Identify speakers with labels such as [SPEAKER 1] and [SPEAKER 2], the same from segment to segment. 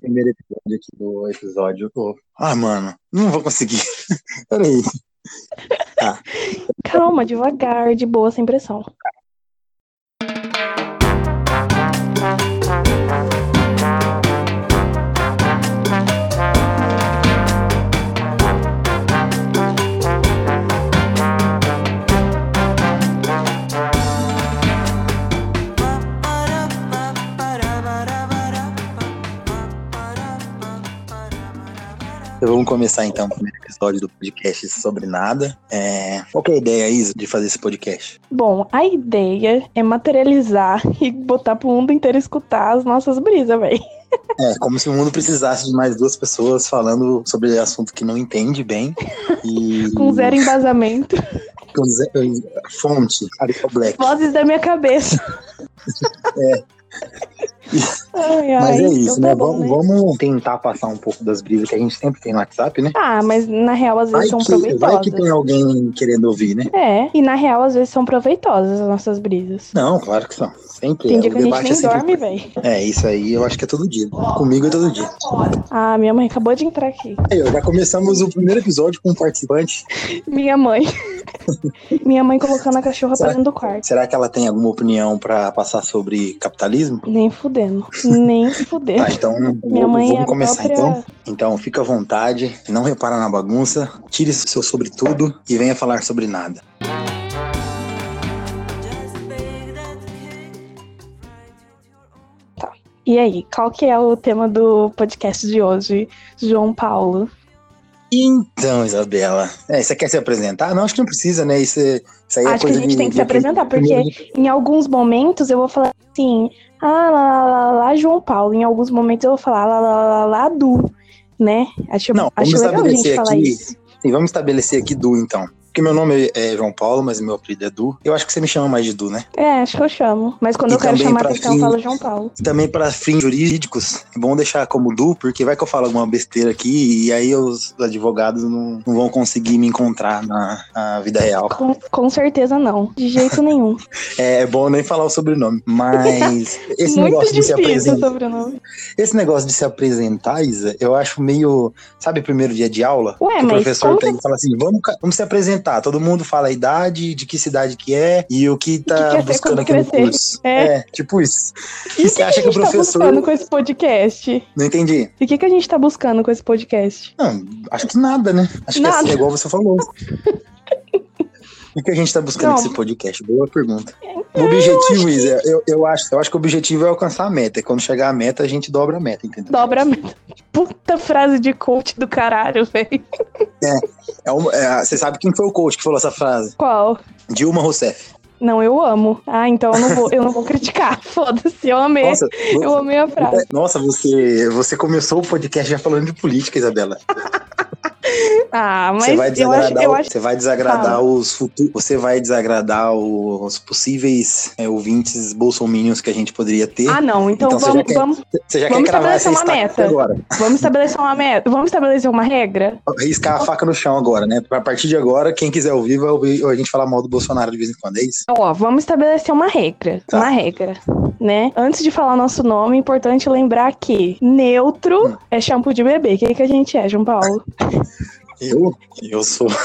[SPEAKER 1] primeiro episódio aqui do episódio. Pô. Ah, mano, não vou conseguir. Peraí.
[SPEAKER 2] Tá. Calma, devagar, de boa, sem pressão.
[SPEAKER 1] Vamos começar então o primeiro episódio do podcast sobre nada. É... Qual é a ideia, Isa, de fazer esse podcast?
[SPEAKER 2] Bom, a ideia é materializar e botar pro mundo inteiro escutar as nossas brisas, velho.
[SPEAKER 1] É, como se o mundo precisasse de mais duas pessoas falando sobre assunto que não entende bem. E...
[SPEAKER 2] Com zero embasamento.
[SPEAKER 1] Com zero... Fonte, Ariel Black.
[SPEAKER 2] Vozes da minha cabeça.
[SPEAKER 1] é.
[SPEAKER 2] Ai, ai,
[SPEAKER 1] mas é isso,
[SPEAKER 2] então
[SPEAKER 1] né?
[SPEAKER 2] tá bom,
[SPEAKER 1] vamos, vamos tentar passar um pouco das brisas que a gente sempre tem no WhatsApp, né?
[SPEAKER 2] Ah, mas na real às vezes
[SPEAKER 1] Vai
[SPEAKER 2] são
[SPEAKER 1] que,
[SPEAKER 2] proveitosas.
[SPEAKER 1] vai que tem alguém querendo ouvir, né?
[SPEAKER 2] É, e na real às vezes são proveitosas as nossas brisas.
[SPEAKER 1] Não, claro que são. Sempre.
[SPEAKER 2] Tem
[SPEAKER 1] é,
[SPEAKER 2] dia que a gente nem
[SPEAKER 1] é sempre-
[SPEAKER 2] dorme, velho.
[SPEAKER 1] É, isso aí eu acho que é todo dia. Comigo é todo dia.
[SPEAKER 2] Ah, minha mãe acabou de entrar aqui.
[SPEAKER 1] Aí, ó, já começamos o primeiro episódio com um participante.
[SPEAKER 2] Minha mãe. minha mãe colocando a cachorra pra
[SPEAKER 1] Será-
[SPEAKER 2] dentro do quarto.
[SPEAKER 1] Será que ela tem alguma opinião pra passar sobre capitalismo?
[SPEAKER 2] Nem fudendo. Nem fudendo.
[SPEAKER 1] Tá, então
[SPEAKER 2] Minha mãe é
[SPEAKER 1] vamos
[SPEAKER 2] a
[SPEAKER 1] começar
[SPEAKER 2] própria-
[SPEAKER 1] então. Então fica à vontade, não repara na bagunça, tire seu sobretudo e venha falar sobre nada.
[SPEAKER 2] E aí, qual que é o tema do podcast de hoje, João Paulo?
[SPEAKER 1] Então, Isabela, é, você quer se apresentar? Não, acho que não precisa, né? Isso, é- é
[SPEAKER 2] Acho que a gente
[SPEAKER 1] de-
[SPEAKER 2] tem que se apresentar, porque em alguns momentos eu vou falar assim, ah, lá, lá, lá, lá, João Paulo. Em alguns momentos eu vou falar lá, lá, lá, lá, Du, né? Acho,
[SPEAKER 1] Não,
[SPEAKER 2] acho legal a gente
[SPEAKER 1] estabelecer
[SPEAKER 2] falar
[SPEAKER 1] aqui-
[SPEAKER 2] isso.
[SPEAKER 1] Sim, vamos estabelecer aqui Du, então. Porque meu nome é João Paulo, mas meu apelido é Du. Eu acho que você me chama mais de Du, né?
[SPEAKER 2] É, acho que eu chamo. Mas quando
[SPEAKER 1] E
[SPEAKER 2] eu quero chamar atenção, eu
[SPEAKER 1] fim-
[SPEAKER 2] falo João Paulo.
[SPEAKER 1] E também para fins jurídicos, é bom deixar como Du, porque vai que eu falo alguma besteira aqui e aí os advogados não, não vão conseguir me encontrar na, na vida real.
[SPEAKER 2] Com, com certeza não. De jeito nenhum.
[SPEAKER 1] É, é bom nem falar o sobrenome. Mas esse
[SPEAKER 2] Muito
[SPEAKER 1] negócio de se apresentar.
[SPEAKER 2] sobrenome.
[SPEAKER 1] Esse negócio de se apresentar, Isa, eu acho meio. Sabe, primeiro dia de aula?
[SPEAKER 2] Ué,
[SPEAKER 1] que o professor tem que falar assim: vamos, vamos se apresentar. Todo mundo fala a idade, de que cidade que é e o que tá
[SPEAKER 2] quer ser
[SPEAKER 1] buscando aqui no curso.
[SPEAKER 2] É.
[SPEAKER 1] tipo isso.
[SPEAKER 2] E o
[SPEAKER 1] você
[SPEAKER 2] que,
[SPEAKER 1] acha
[SPEAKER 2] que
[SPEAKER 1] que o
[SPEAKER 2] tá
[SPEAKER 1] professor-
[SPEAKER 2] buscando com esse podcast?
[SPEAKER 1] Não entendi.
[SPEAKER 2] E o que, que a gente tá buscando com esse podcast?
[SPEAKER 1] Não, acho que nada, né? Acho que é
[SPEAKER 2] Nada.
[SPEAKER 1] assim, igual você falou. O que a gente tá buscando
[SPEAKER 2] Não.
[SPEAKER 1] nesse podcast? Boa pergunta. O objetivo, Isa, eu, eu, acho, eu acho que o objetivo é alcançar a meta. E quando chegar a meta, a gente dobra a meta, entendeu?
[SPEAKER 2] Dobra a meta. Puta frase de coach do caralho, velho.
[SPEAKER 1] É um- é, você sabe quem foi o coach que falou essa frase?
[SPEAKER 2] Qual?
[SPEAKER 1] Dilma Rousseff.
[SPEAKER 2] Não, eu amo. Ah, então eu não vou, eu não vou criticar. Foda-se, eu amei.
[SPEAKER 1] Nossa,
[SPEAKER 2] eu amei a frase.
[SPEAKER 1] nossa você, você começou o podcast já falando de política, Isabela.
[SPEAKER 2] Ah, mas
[SPEAKER 1] Você vai
[SPEAKER 2] eu acho,
[SPEAKER 1] desagradar,
[SPEAKER 2] eu
[SPEAKER 1] o-
[SPEAKER 2] acho.
[SPEAKER 1] você vai desagradar os futuros, você vai desagradar os possíveis é, ouvintes bolsominions que a gente poderia ter.
[SPEAKER 2] Ah, não. Então,
[SPEAKER 1] Então você já
[SPEAKER 2] vamos,
[SPEAKER 1] quer-
[SPEAKER 2] vamos,
[SPEAKER 1] você já
[SPEAKER 2] vamos
[SPEAKER 1] quer
[SPEAKER 2] estabelecer uma meta.
[SPEAKER 1] agora.
[SPEAKER 2] vamos estabelecer uma meta. Vamos estabelecer uma regra?
[SPEAKER 1] Riscar a faca no chão agora, né? A partir de agora, quem quiser ouvir, vai ouvir a gente falar mal do Bolsonaro de vez em quando, é isso?
[SPEAKER 2] Ó, vamos estabelecer uma regra.
[SPEAKER 1] Tá.
[SPEAKER 2] Uma regra, né? Antes de falar nosso nome, é importante lembrar que neutro
[SPEAKER 1] Hum.
[SPEAKER 2] é shampoo de bebê. O que, que a gente é, João Paulo?
[SPEAKER 1] Eu? Eu sou.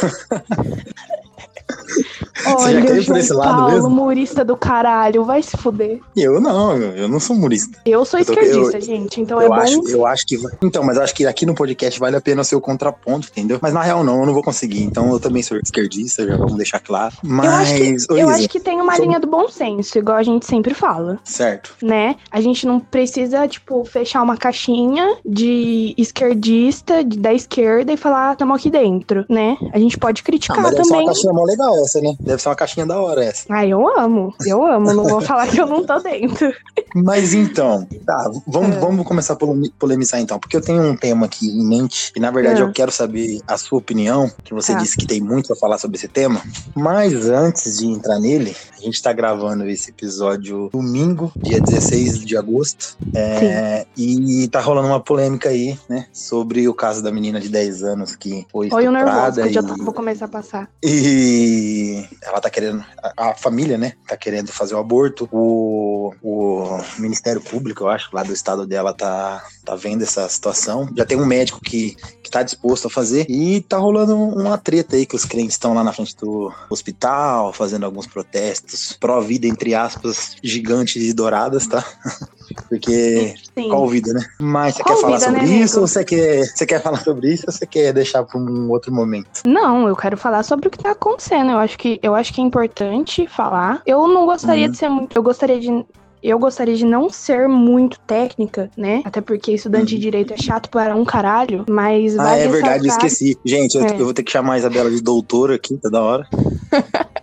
[SPEAKER 2] Olha,
[SPEAKER 1] por esse lado
[SPEAKER 2] Paulo,
[SPEAKER 1] mesmo?
[SPEAKER 2] humorista do caralho, vai se fuder.
[SPEAKER 1] Eu não, eu, não sou humorista.
[SPEAKER 2] Eu sou
[SPEAKER 1] Eu tô-
[SPEAKER 2] esquerdista,
[SPEAKER 1] eu-
[SPEAKER 2] gente, então
[SPEAKER 1] eu,
[SPEAKER 2] é bom.
[SPEAKER 1] acho, eu acho que. Então, mas eu acho que aqui no podcast vale a pena ser o contraponto, entendeu? Mas na real, não, eu não vou conseguir. Então eu também sou esquerdista, já vamos deixar claro.
[SPEAKER 2] Eu acho que,
[SPEAKER 1] Mas. ô,
[SPEAKER 2] eu
[SPEAKER 1] Isa,
[SPEAKER 2] acho que tem uma
[SPEAKER 1] sobre-
[SPEAKER 2] linha do bom senso, igual a gente sempre fala,
[SPEAKER 1] Certo.
[SPEAKER 2] né? A gente não precisa, tipo, fechar uma caixinha de esquerdista, de- da esquerda e falar, tamo aqui dentro, né? A gente pode
[SPEAKER 1] Ah,
[SPEAKER 2] criticar
[SPEAKER 1] mas deve ser
[SPEAKER 2] também.
[SPEAKER 1] uma caixinha mó legal essa, né? Deve ser uma caixinha da hora essa.
[SPEAKER 2] Ah, eu amo, eu amo, não vou falar que eu não tô dentro.
[SPEAKER 1] Mas então, tá, vamos,
[SPEAKER 2] É.
[SPEAKER 1] vamos começar a polemi- polemizar então, porque eu tenho um tema aqui em mente e na verdade
[SPEAKER 2] É.
[SPEAKER 1] eu quero saber a sua opinião, que você
[SPEAKER 2] Tá.
[SPEAKER 1] disse que tem muito pra falar sobre esse tema. Mas antes de entrar nele, a gente tá gravando esse episódio domingo, dia 16 de agosto, é, e tá rolando uma polêmica aí, né, sobre o caso da menina de 10 anos que foi
[SPEAKER 2] Olha o nervoso que eu já vou começar a passar.
[SPEAKER 1] e ela tá querendo, a, a, família, né, tá querendo fazer o aborto. O, o Ministério Público, eu acho, lá do estado dela tá, tá vendo essa situação. Já tem um médico que, que tá disposto a fazer e tá rolando uma treta aí que os crentes estão lá na frente do hospital, fazendo alguns protestos pró-vida, entre aspas, gigantes e douradas, tá? Porque Sim. qual vida, né? Mas você quer falar vida, sobre né, isso ou você quer, você quer falar sobre isso ou você quer deixar para um outro momento?
[SPEAKER 2] Não, eu quero falar sobre o que tá acontecendo. Eu acho que eu acho que é importante falar. Eu não gostaria uhum. de ser muito, eu gostaria de eu gostaria de não ser muito técnica, né? Até porque estudante uhum. de direito é chato para um caralho, mas.
[SPEAKER 1] Ah, é verdade, eu esqueci. Gente, é. eu, eu, vou ter que chamar a Isabela de doutora aqui, tá da hora.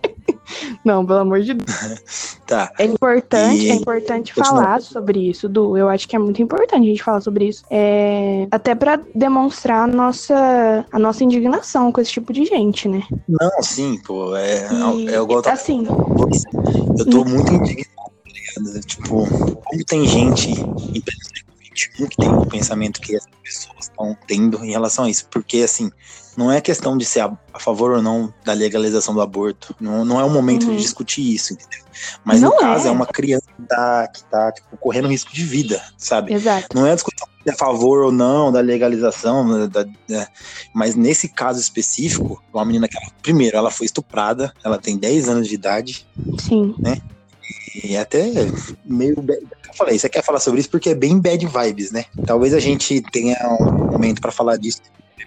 [SPEAKER 2] Não, pelo amor de Deus.
[SPEAKER 1] tá.
[SPEAKER 2] É importante, e... é importante falar sobre isso, Du. Eu acho que é muito importante a gente falar sobre isso. É... Até para demonstrar a nossa, a nossa indignação com esse tipo de gente, né?
[SPEAKER 1] Não, sim, pô. É,
[SPEAKER 2] e... é igual.
[SPEAKER 1] Assim. Eu tô muito indignado, tá ligado? Tipo, como tem gente em que tem o pensamento que as pessoas estão tendo em relação a isso. Porque, assim, não é questão de ser a, a, favor ou não da legalização do aborto. Não, não é o momento uhum. de discutir isso, entendeu? Mas não no caso, é. é uma criança que tá, que tá tipo, correndo risco de vida, sabe?
[SPEAKER 2] Exato.
[SPEAKER 1] Não é a discussão de a favor ou não da legalização, né, da, da, mas nesse caso específico, uma menina que, ela, primeiro, ela foi estuprada, ela tem 10 anos de idade.
[SPEAKER 2] Sim.
[SPEAKER 1] Né? E até meio. Eu falei, você quer falar sobre isso porque é bem bad vibes, né? Talvez a gente tenha um momento para falar disso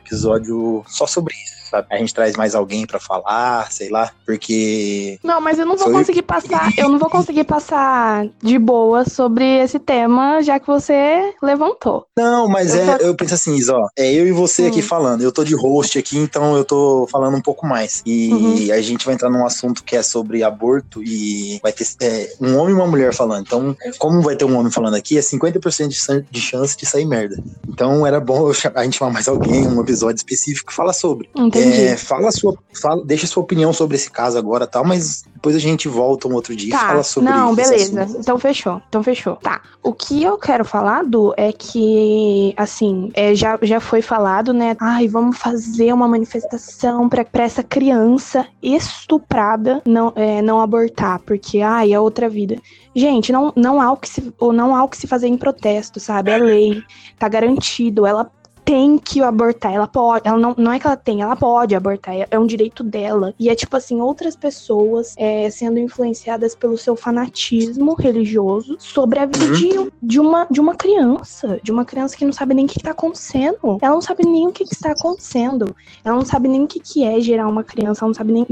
[SPEAKER 1] episódio só sobre isso sabe? A gente traz mais alguém para falar, sei lá, porque.
[SPEAKER 2] Não, mas eu não vou conseguir passar, eu não vou conseguir passar de boa sobre esse tema, já que você levantou.
[SPEAKER 1] Não, mas eu é, tô... eu penso assim, Isa, ó, é eu e você hum. aqui falando. Eu tô de host aqui, então eu tô falando um pouco mais. E uhum. a gente vai entrar num assunto que é sobre aborto e vai ter é, um homem e uma mulher falando. Então, como vai ter um homem falando aqui, é 50% de chance de sair merda. Então, era bom a gente chamar mais alguém, um episódio específico que fala sobre.
[SPEAKER 2] Entendi.
[SPEAKER 1] É, fala sua, fala, deixa sua opinião sobre esse caso agora, tal, mas depois a gente volta um outro dia
[SPEAKER 2] tá,
[SPEAKER 1] e fala sobre
[SPEAKER 2] Não, beleza. Então fechou. Então fechou. Tá. O que eu quero falar, do é que, assim, é, já, já foi falado, né? Ai, vamos fazer uma manifestação pra essa criança estuprada não, é, não abortar, porque, ai, é outra vida. Gente, não, não, há o que se, não há o que se fazer em protesto, sabe? É lei, tá garantido. Ela tem que abortar. Ela pode. Ela não, não é que ela tem, ela pode abortar. É, é um direito dela. E é tipo assim, outras pessoas é, sendo influenciadas pelo seu fanatismo religioso sobre a vida uhum. de, de, uma, de uma criança. De uma criança que não sabe nem o que, está acontecendo. Ela não sabe nem o que, que, está acontecendo. Ela não sabe nem o que, que é gerar uma criança. Ela não sabe nem.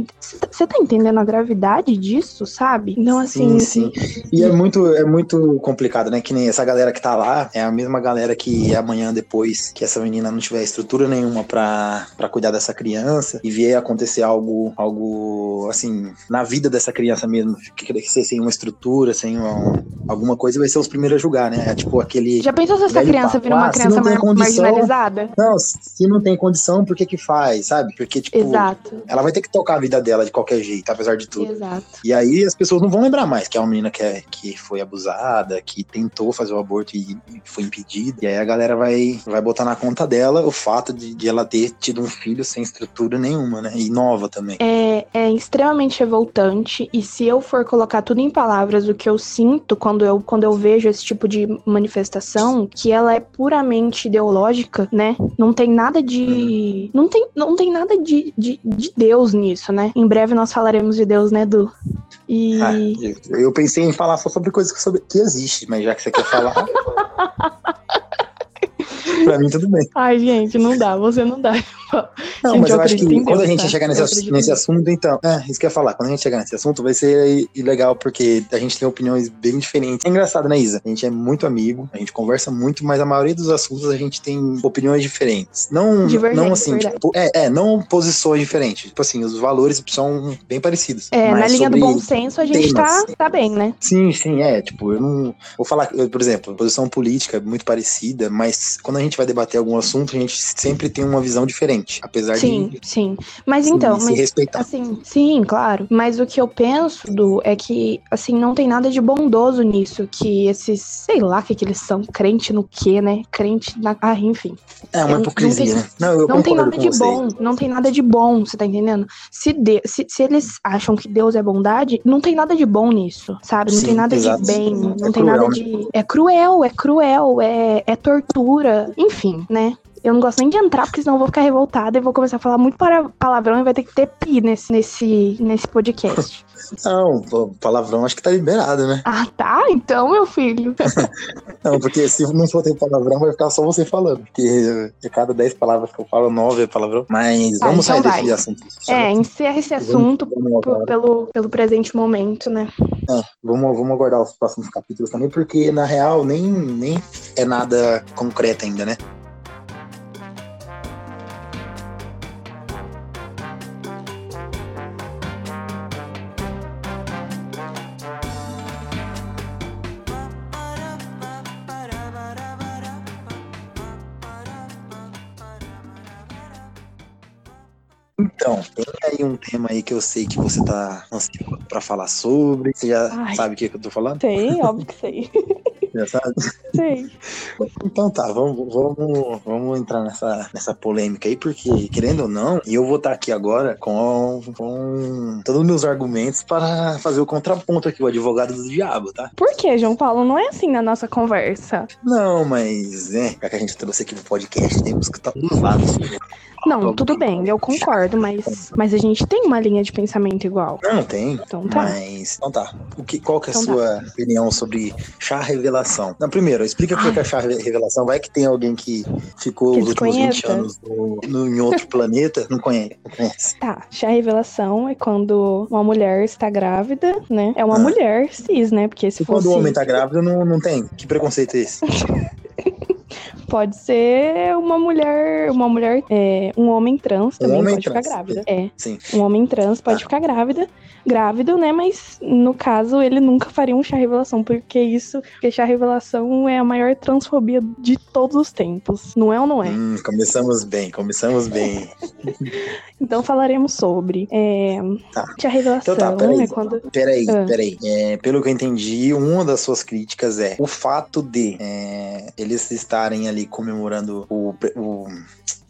[SPEAKER 2] Você tá entendendo a gravidade disso, sabe? Então, assim.
[SPEAKER 1] Sim, sim. E é muito, é muito complicado, né? Que nem essa galera que tá lá é a mesma galera que amanhã depois que essa menina não tiver estrutura nenhuma para cuidar dessa criança e vier acontecer algo, algo assim, na vida dessa criança mesmo, que crescer sem uma estrutura, sem uma, alguma coisa, vai ser os primeiros a julgar, né? É tipo aquele.
[SPEAKER 2] Já pensou se essa criança vira uma ah, criança mar condição, marginalizada?
[SPEAKER 1] Não, se não tem condição, por que que faz, sabe? Porque, tipo,
[SPEAKER 2] Exato.
[SPEAKER 1] ela vai ter que tocar a vida dela de qualquer jeito, apesar de tudo.
[SPEAKER 2] Exato.
[SPEAKER 1] E aí as pessoas não vão lembrar mais que é uma menina que, é, que foi abusada, que tentou fazer o aborto e, e foi impedida. E aí a galera vai, vai botar na conta conta dela o fato de, de, ela ter tido um filho sem estrutura nenhuma, né? E nova também.
[SPEAKER 2] É, é extremamente revoltante. E se eu for colocar tudo em palavras, o que eu sinto quando eu, quando eu vejo esse tipo de manifestação, que ela é puramente ideológica, né? Não tem nada de. Não tem, não tem nada de, de, de Deus nisso, né? Em breve nós falaremos de Deus, né, Du?
[SPEAKER 1] E... Ah, eu pensei em falar só sobre coisas que, sobre, que existe, mas já que você quer falar. pra mim, tudo bem.
[SPEAKER 2] Ai, gente, não dá, você não dá.
[SPEAKER 1] Não, gente, mas eu, eu acho que Deus, quando a gente tá? chegar nesse, nesse assunto, então, é, isso que eu ia falar, quando a gente chegar nesse assunto, vai ser legal, porque a gente tem opiniões bem diferentes. É engraçado, né, Isa? A gente é muito amigo, a gente conversa muito, mas a maioria dos assuntos a gente tem opiniões diferentes. Não, não assim, tipo, é, é, não posições diferentes. Tipo assim, os valores são bem parecidos.
[SPEAKER 2] É, na linha do bom senso a gente tá, tá bem, né?
[SPEAKER 1] Sim, sim, é. Tipo, eu não. Vou falar, por exemplo, posição política é muito parecida, mas quando a gente vai debater algum assunto, a gente sempre tem uma visão diferente. Apesar
[SPEAKER 2] sim,
[SPEAKER 1] de.
[SPEAKER 2] Sim, Mas então,
[SPEAKER 1] se
[SPEAKER 2] mas,
[SPEAKER 1] respeitar.
[SPEAKER 2] assim, sim, claro. Mas o que eu penso, do é que, assim, não tem nada de bondoso nisso. Que esses, sei lá, que, que eles são, crente no quê, né? Crente na. Ah, enfim.
[SPEAKER 1] É uma
[SPEAKER 2] não
[SPEAKER 1] hipocrisia,
[SPEAKER 2] tem-
[SPEAKER 1] né? Não, eu
[SPEAKER 2] não tem nada de
[SPEAKER 1] você.
[SPEAKER 2] bom, não tem nada de bom, você tá entendendo? Se, de, se, se eles acham que Deus é bondade, não tem nada de bom nisso, sabe? Não
[SPEAKER 1] Sim,
[SPEAKER 2] tem nada
[SPEAKER 1] exato.
[SPEAKER 2] de bem, não
[SPEAKER 1] É
[SPEAKER 2] tem
[SPEAKER 1] cruel,
[SPEAKER 2] nada
[SPEAKER 1] né?
[SPEAKER 2] de. É cruel, é cruel, é, é tortura, enfim, né? Eu não gosto nem de entrar, porque senão eu vou ficar revoltada e vou começar a falar muito para palavrão e vai ter que ter pi nesse, nesse, nesse podcast.
[SPEAKER 1] Não, palavrão acho que tá liberado, né?
[SPEAKER 2] ah, tá? Então, meu filho.
[SPEAKER 1] Não, porque se não for ter palavrão, vai ficar só você falando. Porque de cada 10 palavras que eu falo, 9 é palavrão. Mas
[SPEAKER 2] Ah,
[SPEAKER 1] vamos
[SPEAKER 2] então
[SPEAKER 1] sair
[SPEAKER 2] vai.
[SPEAKER 1] desse assunto.
[SPEAKER 2] É, encerra esse assunto
[SPEAKER 1] Vamos,
[SPEAKER 2] pelo, pelo presente momento, né?
[SPEAKER 1] É, vamos, vamos aguardar os próximos capítulos também, porque na real nem, nem é nada concreto ainda, né? Então, tem aí um tema aí que eu sei que você tá ansioso pra falar sobre. Você já
[SPEAKER 2] Ai.
[SPEAKER 1] sabe o que, que eu tô falando?
[SPEAKER 2] Sei, óbvio que sei.
[SPEAKER 1] Já sabe?
[SPEAKER 2] Sei.
[SPEAKER 1] Então tá, vamos, vamos, vamos entrar nessa, nessa polêmica aí, porque, querendo ou não, eu vou estar aqui agora com, com todos os meus argumentos para fazer o contraponto aqui, o advogado do diabo, tá?
[SPEAKER 2] Por que, João Paulo? Não é assim na nossa conversa.
[SPEAKER 1] Não, mas, né, já que a gente trouxe aqui pro podcast, temos que estar dos lados.
[SPEAKER 2] Não, tudo bem, eu concordo, mas, mas a gente tem uma linha de pensamento igual.
[SPEAKER 1] Não, tem.
[SPEAKER 2] Então tá.
[SPEAKER 1] Mas, então tá. O que, qual que é a
[SPEAKER 2] Então tá.
[SPEAKER 1] sua opinião sobre chá revelação? Não, primeiro, explica o que é chá re- revelação. Vai que tem alguém que ficou
[SPEAKER 2] Que
[SPEAKER 1] os últimos 20
[SPEAKER 2] desconheça.
[SPEAKER 1] anos no, no- em outro planeta, não conhece. Não conhece.
[SPEAKER 2] Tá, chá revelação é quando uma mulher está grávida, né? É uma
[SPEAKER 1] Ah.
[SPEAKER 2] mulher cis, né? Porque se
[SPEAKER 1] E quando
[SPEAKER 2] fosse.
[SPEAKER 1] o homem tá grávido, não, não tem. Que preconceito é esse?
[SPEAKER 2] Pode ser uma mulher. Uma mulher. É, um homem trans também
[SPEAKER 1] homem
[SPEAKER 2] pode
[SPEAKER 1] trans,
[SPEAKER 2] ficar grávida. É.
[SPEAKER 1] Sim.
[SPEAKER 2] Um homem trans pode
[SPEAKER 1] Tá.
[SPEAKER 2] ficar grávida. Grávido, né? Mas no caso, ele nunca faria um chá revelação, porque isso. Porque chá revelação é a maior transfobia de todos os tempos. Não é ou não é?
[SPEAKER 1] Hum, começamos bem, começamos bem.
[SPEAKER 2] Então falaremos sobre. É,
[SPEAKER 1] Tá.
[SPEAKER 2] Chá revelação
[SPEAKER 1] Então tá, peraí.
[SPEAKER 2] é quando.
[SPEAKER 1] Peraí,
[SPEAKER 2] Ah.
[SPEAKER 1] peraí. É, pelo que eu entendi, uma das suas críticas é o fato de é, eles estarem ali comemorando o, o,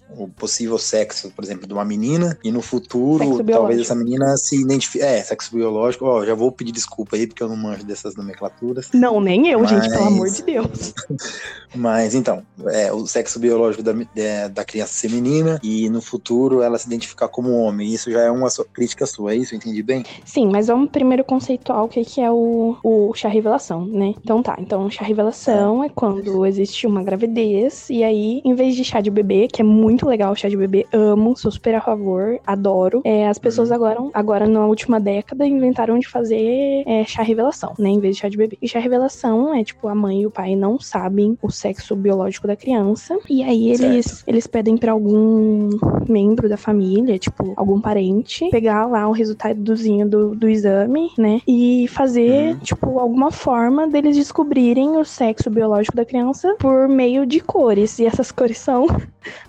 [SPEAKER 1] o possível sexo, por exemplo, de uma menina, e no futuro, talvez essa menina se identifique. É, sexo biológico. Ó, já vou pedir desculpa aí, porque eu não manjo dessas nomenclaturas.
[SPEAKER 2] Não, nem eu, gente, pelo
[SPEAKER 1] Mas-
[SPEAKER 2] amor de Deus.
[SPEAKER 1] Mas então, é, o sexo biológico da, é, da criança ser menina e no futuro ela se identificar como homem. Isso já é uma sua- crítica sua, é isso? Eu entendi bem?
[SPEAKER 2] Sim, mas vamos primeiro conceituar o que, que é o, o chá revelação, né? Então tá, então chá revelação é quando existe uma gravidez e aí, em vez de chá de bebê, que é muito legal o chá de bebê, amo, sou super a favor, adoro, é, as pessoas agora, agora na última década inventaram de fazer é, chá revelação, né? Em vez de chá de bebê. E chá revelação é tipo, a mãe e o pai não sabem o sexo biológico da criança e aí eles, eles pedem pra algum membro da família, tipo, algum parente, pegar lá o resultadozinho do, do exame, né? E fazer,
[SPEAKER 1] Uhum.
[SPEAKER 2] tipo, alguma forma deles descobrirem o sexo biológico da criança por meio de cores. E essas cores são.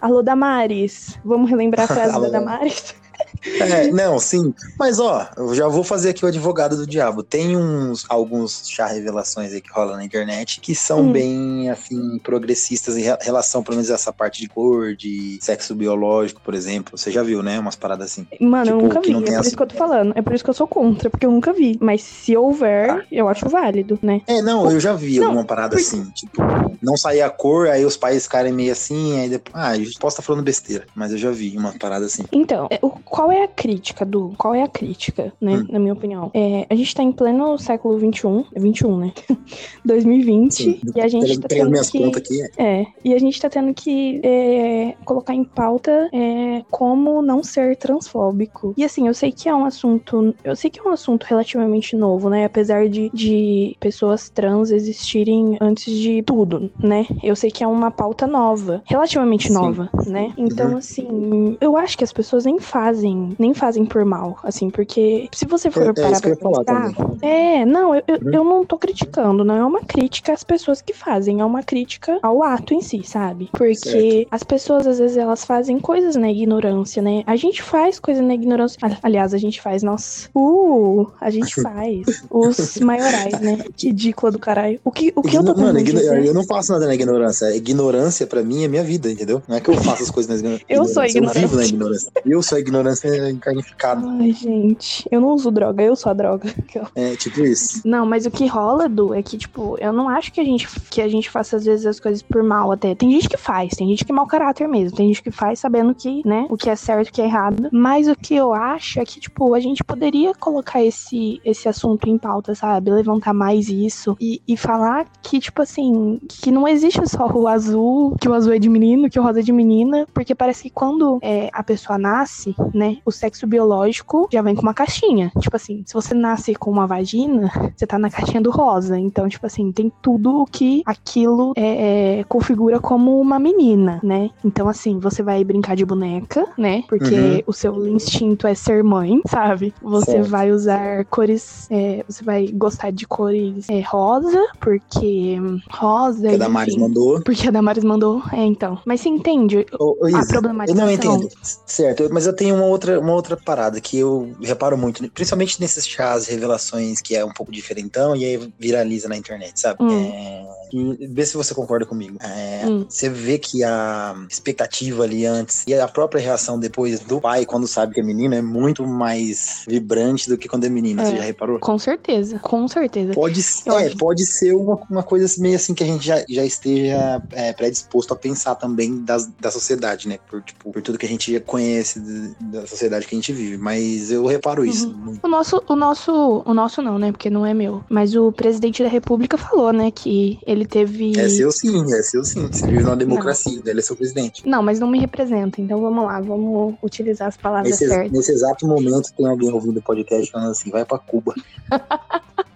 [SPEAKER 2] Alô, Damares. Vamos relembrar a frase da. Damares?
[SPEAKER 1] É, não, sim. Mas ó, eu já vou fazer aqui o advogado do diabo. Tem uns alguns chá revelações aí que rola na internet que são
[SPEAKER 2] Hum.
[SPEAKER 1] bem assim progressistas em re- relação pelo menos a essa parte de cor, de sexo biológico, por exemplo. Você já viu, né? Umas paradas assim.
[SPEAKER 2] Mano, eu
[SPEAKER 1] Tipo,
[SPEAKER 2] nunca
[SPEAKER 1] que
[SPEAKER 2] vi. É por isso que eu tô falando. É por isso que eu sou contra, porque eu nunca vi. Mas se houver,
[SPEAKER 1] Tá.
[SPEAKER 2] eu acho válido, né?
[SPEAKER 1] É, não, eu já vi
[SPEAKER 2] Não,
[SPEAKER 1] alguma parada
[SPEAKER 2] por-
[SPEAKER 1] assim, tipo, não sair a cor, aí os pais ficarem meio assim, aí depois, ah, eu posso estar falando besteira, mas eu já vi uma parada assim.
[SPEAKER 2] Então, é, o- qual é a crítica do. Qual é a crítica, né?
[SPEAKER 1] Hum.
[SPEAKER 2] Na minha opinião. É, a gente tá em pleno século XXI. É 21, né? 2020.
[SPEAKER 1] Sim,
[SPEAKER 2] e a gente tá tendo
[SPEAKER 1] minhas
[SPEAKER 2] que.
[SPEAKER 1] contas aqui.
[SPEAKER 2] É, e a gente tá tendo que é, colocar em pauta é, como não ser transfóbico. E assim, eu sei que é um assunto. Eu sei que é um assunto relativamente novo, né? Apesar de, de pessoas trans existirem antes de tudo, né? Eu sei que é uma pauta nova, relativamente
[SPEAKER 1] Sim.
[SPEAKER 2] nova, né? Então,
[SPEAKER 1] Uhum.
[SPEAKER 2] assim, eu acho que as pessoas nem fazem fazem, nem fazem por mal, assim, porque se você for
[SPEAKER 1] É, é
[SPEAKER 2] parar
[SPEAKER 1] eu
[SPEAKER 2] pra pensar, é, não, eu, eu,
[SPEAKER 1] Uhum.
[SPEAKER 2] eu não tô criticando, não é uma crítica às pessoas que fazem, é uma crítica ao ato em si, sabe? Porque
[SPEAKER 1] Certo.
[SPEAKER 2] as pessoas, às vezes, elas fazem coisas na ignorância, né? A gente faz coisa na ignorância. Ali- Aliás, a gente faz, nossa. Uh, a gente faz. Os maiorais, né? Que ridícula do caralho. O que, o que eu tô
[SPEAKER 1] Mano,
[SPEAKER 2] dizer...
[SPEAKER 1] eu não faço nada na ignorância. Ignorância, pra mim, é minha vida, entendeu? Não é que eu faço as coisas na igno- ignorância.
[SPEAKER 2] Eu sou
[SPEAKER 1] Eu vivo
[SPEAKER 2] ignorante.
[SPEAKER 1] na ignorância. Eu sou a ignorância encarnificada.
[SPEAKER 2] Ai, gente, eu não uso droga, eu sou a droga.
[SPEAKER 1] É tipo isso.
[SPEAKER 2] Não, mas o que rola, Du, é que, tipo, eu não acho que a gente, que a gente faça, às vezes, as coisas por mal até. Tem gente que faz, tem gente que é mau caráter mesmo. Tem gente que faz sabendo que, né, o que é certo o que é errado. Mas o que eu acho é que, tipo, a gente poderia colocar esse, esse assunto em pauta, sabe? Levantar mais isso e, e falar que, tipo assim, que não existe só o azul, que o azul é de menino, que o rosa é de menina. Porque parece que quando é, a pessoa nasce, né, o sexo biológico já vem com uma caixinha. Tipo assim, se você nasce com uma vagina, você tá na caixinha do rosa. Então, tipo assim, tem tudo o que aquilo é, é, configura como uma menina, né? Então, assim, você vai brincar de boneca, né? Porque
[SPEAKER 1] Uhum.
[SPEAKER 2] o seu instinto é ser mãe, sabe? Você
[SPEAKER 1] Certo.
[SPEAKER 2] vai usar cores. é, você vai gostar de cores é, rosa, porque rosa.
[SPEAKER 1] Que a Damares mandou.
[SPEAKER 2] Porque a Damares mandou. É, então. Mas você entende?
[SPEAKER 1] Ô, ô,
[SPEAKER 2] A
[SPEAKER 1] Isa, eu
[SPEAKER 2] problematização.
[SPEAKER 1] não entendo. Certo, mas eu tenho uma outra, uma outra parada que eu reparo muito, né? principalmente nesses chás, revelações que é um pouco diferentão e aí viraliza na internet, sabe?
[SPEAKER 2] Hum.
[SPEAKER 1] É, e vê se você concorda comigo. É,
[SPEAKER 2] Hum.
[SPEAKER 1] Você vê que a expectativa ali antes e a própria reação depois do pai quando sabe que é menina é muito mais vibrante do que quando é menina. Você
[SPEAKER 2] É.
[SPEAKER 1] já reparou?
[SPEAKER 2] Com certeza, com certeza.
[SPEAKER 1] Pode,
[SPEAKER 2] Eu
[SPEAKER 1] é, pode ser uma, uma coisa meio assim que a gente já, já esteja é, predisposto a pensar também das, da sociedade, né? Por, tipo, por tudo que a gente já conhece de- da sociedade que a gente vive. Mas eu reparo isso.
[SPEAKER 2] Uhum.
[SPEAKER 1] muito.
[SPEAKER 2] O nosso, o nosso, o nosso não, né? Porque não é meu. Mas o presidente da República falou, né, que ele teve.
[SPEAKER 1] É seu sim, é seu sim. Você vive numa democracia, ele é seu presidente.
[SPEAKER 2] Não, mas não me representa. Então vamos lá, vamos utilizar as palavras
[SPEAKER 1] Nesse,
[SPEAKER 2] certas.
[SPEAKER 1] nesse exato momento tem alguém ouvindo o podcast falando assim, vai pra Cuba.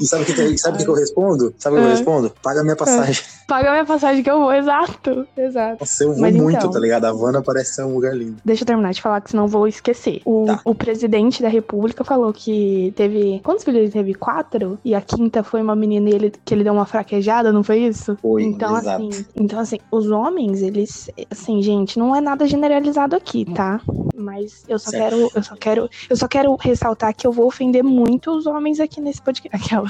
[SPEAKER 1] E sabe o que, sabe que, que eu respondo? Sabe o que eu
[SPEAKER 2] Ah.
[SPEAKER 1] respondo? Paga minha passagem.
[SPEAKER 2] Paga minha passagem que eu vou, exato. Exato.
[SPEAKER 1] Nossa, eu vou
[SPEAKER 2] Mas
[SPEAKER 1] muito,
[SPEAKER 2] então.
[SPEAKER 1] tá ligado? A Havana parece ser um lugar lindo.
[SPEAKER 2] Deixa eu terminar de falar, que senão eu vou esquecer. O,
[SPEAKER 1] Tá.
[SPEAKER 2] o presidente da república falou que teve. Quantos filhos ele teve? Quatro? E a quinta foi uma menina e ele, que ele deu uma fraquejada, não foi isso?
[SPEAKER 1] Foi,
[SPEAKER 2] Então,
[SPEAKER 1] exato.
[SPEAKER 2] assim, então, assim, os homens, eles. Assim, gente, não é nada generalizado aqui, tá? Mas eu só
[SPEAKER 1] Certo.
[SPEAKER 2] quero. Eu só quero. Eu só quero ressaltar que eu vou ofender muito os homens aqui nesse podcast. Aquelas.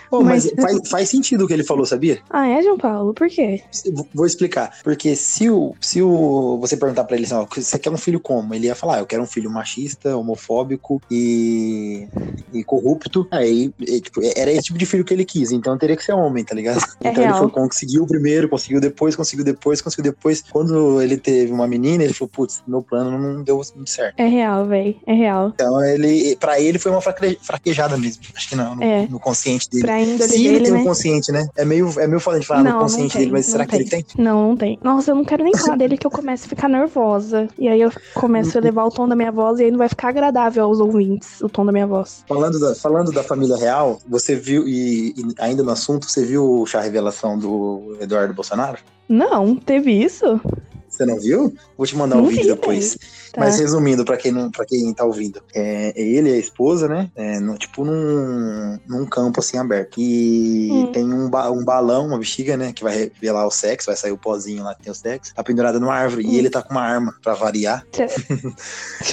[SPEAKER 1] Pô, mas
[SPEAKER 2] Mas-
[SPEAKER 1] faz, faz sentido o que ele falou, sabia?
[SPEAKER 2] Ah, é, João Paulo? Por quê?
[SPEAKER 1] Vou- explicar. Porque se o, se o você perguntar pra ele assim, ó, você quer um filho como? Ele ia falar, ah, eu quero um filho machista, homofóbico e, e corrupto. Aí, e, tipo, era esse tipo de filho que ele quis. Então teria que ser homem, tá ligado?
[SPEAKER 2] É
[SPEAKER 1] então ele
[SPEAKER 2] real.
[SPEAKER 1] foi, conseguiu primeiro, conseguiu depois, conseguiu depois, conseguiu depois. Quando ele teve uma menina, ele falou, putz, meu plano não deu muito certo.
[SPEAKER 2] É real, véi. É real.
[SPEAKER 1] Então ele, pra ele foi uma fraque- fraquejada mesmo. Acho que não, no,
[SPEAKER 2] É.
[SPEAKER 1] no consciente dele.
[SPEAKER 2] Pra índole
[SPEAKER 1] Se ele tem
[SPEAKER 2] né?
[SPEAKER 1] um consciente, né? É meio, é meio foda de falar
[SPEAKER 2] Não, não
[SPEAKER 1] consciente
[SPEAKER 2] tem,
[SPEAKER 1] dele, mas será que ele tem?
[SPEAKER 2] Não, não tem. Nossa, eu não quero nem falar dele que eu começo a ficar nervosa. E aí eu começo a elevar o tom da minha voz e aí não vai ficar agradável aos ouvintes o tom da minha voz.
[SPEAKER 1] Falando da, falando da família real, você viu, e, e ainda no assunto, você viu o chá revelação do Eduardo Bolsonaro?
[SPEAKER 2] Não, teve isso?
[SPEAKER 1] Você não viu? Vou te mandar um
[SPEAKER 2] Não
[SPEAKER 1] vídeo
[SPEAKER 2] vi,
[SPEAKER 1] depois.
[SPEAKER 2] Tá.
[SPEAKER 1] Mas resumindo, pra quem, não, pra quem tá ouvindo, é, é ele e a esposa, né? É, no- tipo num, num campo assim aberto. E
[SPEAKER 2] Hum.
[SPEAKER 1] tem um, ba- um balão, uma bexiga, né? Que vai revelar o sexo, vai sair o pozinho lá que tem o sexo. Tá pendurada numa árvore.
[SPEAKER 2] Hum.
[SPEAKER 1] E ele tá com uma arma, pra variar.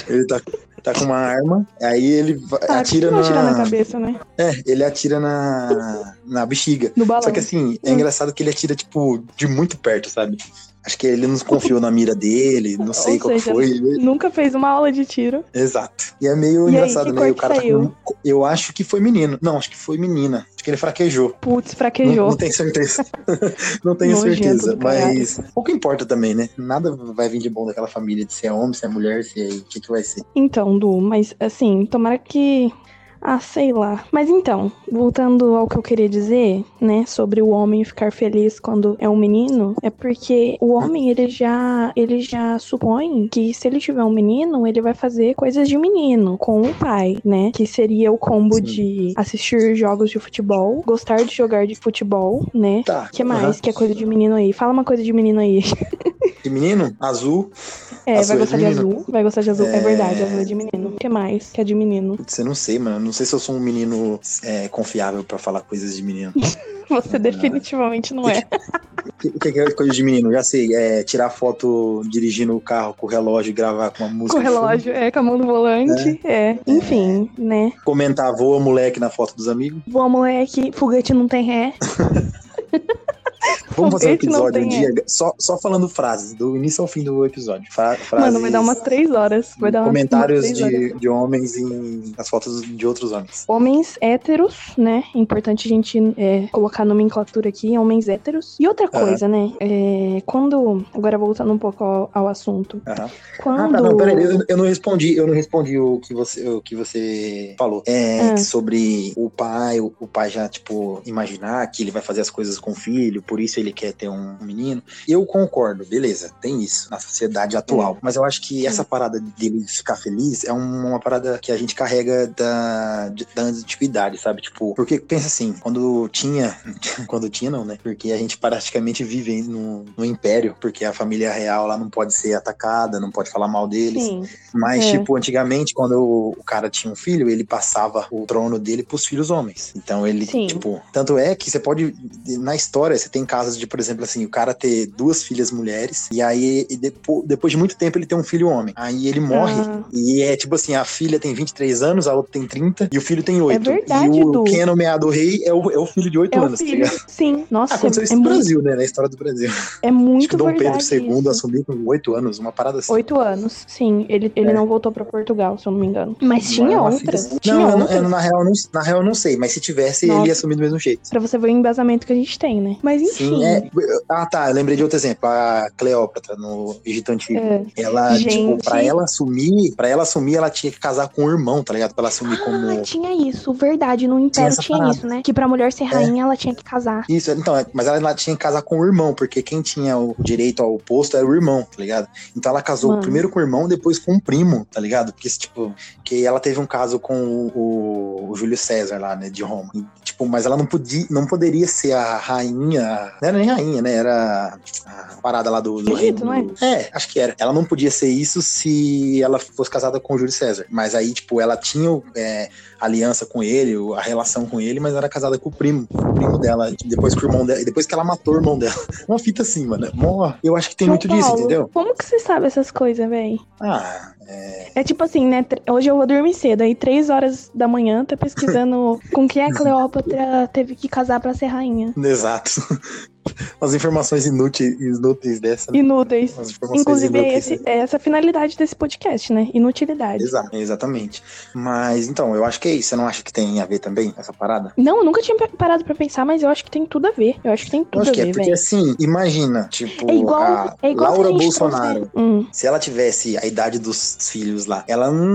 [SPEAKER 1] Ele tá, tá com uma arma. Aí ele
[SPEAKER 2] Ah,
[SPEAKER 1] atira na.
[SPEAKER 2] na cabeça, né?
[SPEAKER 1] É, ele atira na, na bexiga.
[SPEAKER 2] Do balão.
[SPEAKER 1] Só que assim, é
[SPEAKER 2] Hum.
[SPEAKER 1] engraçado que ele atira, tipo, de muito perto, sabe? Acho que ele não confiou na mira dele, não sei
[SPEAKER 2] Ou
[SPEAKER 1] qual que
[SPEAKER 2] seja,
[SPEAKER 1] foi.
[SPEAKER 2] Nunca fez uma aula de tiro.
[SPEAKER 1] Exato. E é meio
[SPEAKER 2] E aí,
[SPEAKER 1] engraçado,
[SPEAKER 2] que
[SPEAKER 1] né?
[SPEAKER 2] cor
[SPEAKER 1] O cara tá com... Eu acho que foi menino. Não, acho que foi menina. Acho que ele fraquejou.
[SPEAKER 2] Putz,
[SPEAKER 1] Não,
[SPEAKER 2] fraquejou.
[SPEAKER 1] não tenho certeza. não tenho
[SPEAKER 2] Nojento
[SPEAKER 1] certeza.
[SPEAKER 2] caralho.
[SPEAKER 1] Mas pouco importa também, né? Nada vai vir de bom daquela família, de se é homem, se é mulher, se é. O que, que vai ser?
[SPEAKER 2] Então, Du, mas assim, tomara que. Ah, sei lá. Mas então, voltando ao que eu queria dizer, né, sobre o homem ficar feliz quando é um menino, é porque o homem, ele já, ele já supõe que se ele tiver um menino, ele vai fazer coisas de menino com o pai, né? Que seria o combo
[SPEAKER 1] Sim.
[SPEAKER 2] de assistir jogos de futebol, gostar de jogar de futebol, né?
[SPEAKER 1] Tá.
[SPEAKER 2] que mais
[SPEAKER 1] aham.
[SPEAKER 2] que é coisa de menino aí? Fala uma coisa de menino aí.
[SPEAKER 1] De menino, azul.
[SPEAKER 2] É,
[SPEAKER 1] A
[SPEAKER 2] vai
[SPEAKER 1] sua é de
[SPEAKER 2] gostar de, azul. Vai gostar de azul. É,
[SPEAKER 1] É.
[SPEAKER 2] verdade, azul é de menino. O que mais que é de menino?
[SPEAKER 1] Eu não sei, mano. Não sei se eu sou um menino é, confiável pra falar coisas de menino.
[SPEAKER 2] Você definitivamente não é.
[SPEAKER 1] O que, que é coisa de menino? Já sei. É tirar foto dirigindo o carro com o relógio e gravar com uma música.
[SPEAKER 2] Com o relógio, é, com a mão no volante. É. Enfim, né?
[SPEAKER 1] Comentar voa moleque na foto dos amigos.
[SPEAKER 2] Boa, moleque. Foguete não tem ré.
[SPEAKER 1] Vamos fazer um episódio um dia só, só falando frases, do início ao fim do episódio. Fra frases,
[SPEAKER 2] Mano, vai dar umas três horas. Vai dar
[SPEAKER 1] comentários
[SPEAKER 2] umas três horas.
[SPEAKER 1] de, de homens em, nas fotos de outros homens.
[SPEAKER 2] Homens héteros, né? Importante a gente é, colocar nomenclatura aqui, homens héteros. E outra coisa, né? É, quando. Agora voltando um pouco ao, ao assunto.
[SPEAKER 1] Aham.
[SPEAKER 2] Quando.
[SPEAKER 1] Ah, não, peraí, eu, eu não respondi, eu não respondi o que você, o que você falou. É
[SPEAKER 2] Ah.
[SPEAKER 1] sobre o pai, o, o pai já, tipo, imaginar que ele vai fazer as coisas com o filho, por isso ele quer ter um menino. Eu concordo, beleza, tem isso na sociedade atual. Mas eu acho que essa parada dele ficar feliz é uma, parada que a gente carrega da, de- da antiguidade, sabe? Tipo, porque pensa assim, quando tinha. Quando tinha, não, né? Porque a gente praticamente vive no, no império, porque a família real lá não pode ser atacada, não pode falar mal deles.
[SPEAKER 2] Sim.
[SPEAKER 1] Mas,
[SPEAKER 2] É.
[SPEAKER 1] tipo, antigamente, quando o, o cara tinha um filho, ele passava o trono dele pros filhos homens. Então ele,
[SPEAKER 2] Sim.
[SPEAKER 1] tipo. Tanto é que você pode. Na história, você tem de, por exemplo, assim, o cara ter duas filhas mulheres, e aí e depo- depois de muito tempo ele tem um filho homem. Aí ele morre.
[SPEAKER 2] Ah.
[SPEAKER 1] E é tipo assim, a filha tem 23 anos, a outra tem 30, e o filho tem 8.
[SPEAKER 2] verdade,
[SPEAKER 1] e o
[SPEAKER 2] Du.
[SPEAKER 1] quem é nomeado rei é o, é o filho de 8
[SPEAKER 2] É o
[SPEAKER 1] anos, tá ligado?
[SPEAKER 2] Sim. Nossa,
[SPEAKER 1] Aconteceu
[SPEAKER 2] é,
[SPEAKER 1] isso
[SPEAKER 2] é
[SPEAKER 1] no
[SPEAKER 2] muito,
[SPEAKER 1] Brasil, né? Na história do Brasil.
[SPEAKER 2] é
[SPEAKER 1] Acho
[SPEAKER 2] muito
[SPEAKER 1] que Dom Pedro II
[SPEAKER 2] isso.
[SPEAKER 1] assumiu com 8 anos, uma parada assim.
[SPEAKER 2] Oito anos, sim. Ele, ele
[SPEAKER 1] É.
[SPEAKER 2] não voltou pra Portugal, se eu não me engano. Mas tinha
[SPEAKER 1] é uma
[SPEAKER 2] outras.
[SPEAKER 1] filha-
[SPEAKER 2] Tinha
[SPEAKER 1] Não,
[SPEAKER 2] outras.
[SPEAKER 1] eu, na, real, não, na real eu não sei, mas se tivesse, ele
[SPEAKER 2] Nossa.
[SPEAKER 1] ia assumir do mesmo jeito.
[SPEAKER 2] Pra você ver o embasamento que a gente tem, né? Mas enfim.
[SPEAKER 1] Sim, é. Ah, tá. Eu lembrei de outro exemplo. A Cleópatra, no Egito Antigo.
[SPEAKER 2] É.
[SPEAKER 1] Ela, tipo,
[SPEAKER 2] Gente.
[SPEAKER 1] pra ela assumir, para ela assumir, ela tinha que casar com o irmão, tá ligado? Pra ela assumir como.
[SPEAKER 2] Ah, tinha isso, verdade. No Império tinha,
[SPEAKER 1] parada.
[SPEAKER 2] isso, né? Que pra mulher ser rainha, ela tinha que casar.
[SPEAKER 1] Isso, então, é- mas ela, ela tinha que casar com o irmão, porque quem tinha o direito ao posto era o irmão, tá ligado? Então ela casou
[SPEAKER 2] Mano.
[SPEAKER 1] primeiro com o irmão, depois com o primo, tá ligado? Porque, tipo, que ela teve um caso com o, o Júlio César lá, né, de Roma. E, tipo, mas ela não podia, não poderia ser a rainha, não era nem rainha, né, era a parada lá do, do
[SPEAKER 2] Egito, não é?
[SPEAKER 1] É, acho que era. Ela não podia ser isso se ela fosse casada com o Júlio César. Mas aí, tipo, ela tinha é, aliança com ele, a relação com ele, mas era casada com o primo, o primo dela, depois que o irmão dela, depois que ela matou o irmão dela. Uma fita assim, mano. Eu acho que tem
[SPEAKER 2] João
[SPEAKER 1] muito disso,
[SPEAKER 2] Paulo,
[SPEAKER 1] entendeu?
[SPEAKER 2] Como que você sabe essas coisas, véi?
[SPEAKER 1] Ah, é.
[SPEAKER 2] É tipo assim, né? Hoje eu vou dormir cedo, aí três horas da manhã tá pesquisando com quem a Cleópatra teve que casar pra ser rainha.
[SPEAKER 1] Exato. As informações inúteis, inúteis dessa. né?
[SPEAKER 2] Inúteis. Inclusive, é,
[SPEAKER 1] inúteis.
[SPEAKER 2] esse, é essa a finalidade desse podcast, né? Inutilidade.
[SPEAKER 1] Exato, exatamente. Mas então, eu acho que é isso. Você não acha que tem a ver também essa parada?
[SPEAKER 2] Não, eu nunca tinha pa- parado pra pensar, mas eu acho que tem tudo a ver. Eu acho que tem tudo
[SPEAKER 1] acho
[SPEAKER 2] a
[SPEAKER 1] que é,
[SPEAKER 2] ver,
[SPEAKER 1] porque
[SPEAKER 2] velho.
[SPEAKER 1] assim, imagina, tipo,
[SPEAKER 2] É igual,
[SPEAKER 1] a
[SPEAKER 2] é igual
[SPEAKER 1] Laura
[SPEAKER 2] a
[SPEAKER 1] Bolsonaro.
[SPEAKER 2] Hum,
[SPEAKER 1] Se ela tivesse a idade dos filhos lá, ela não,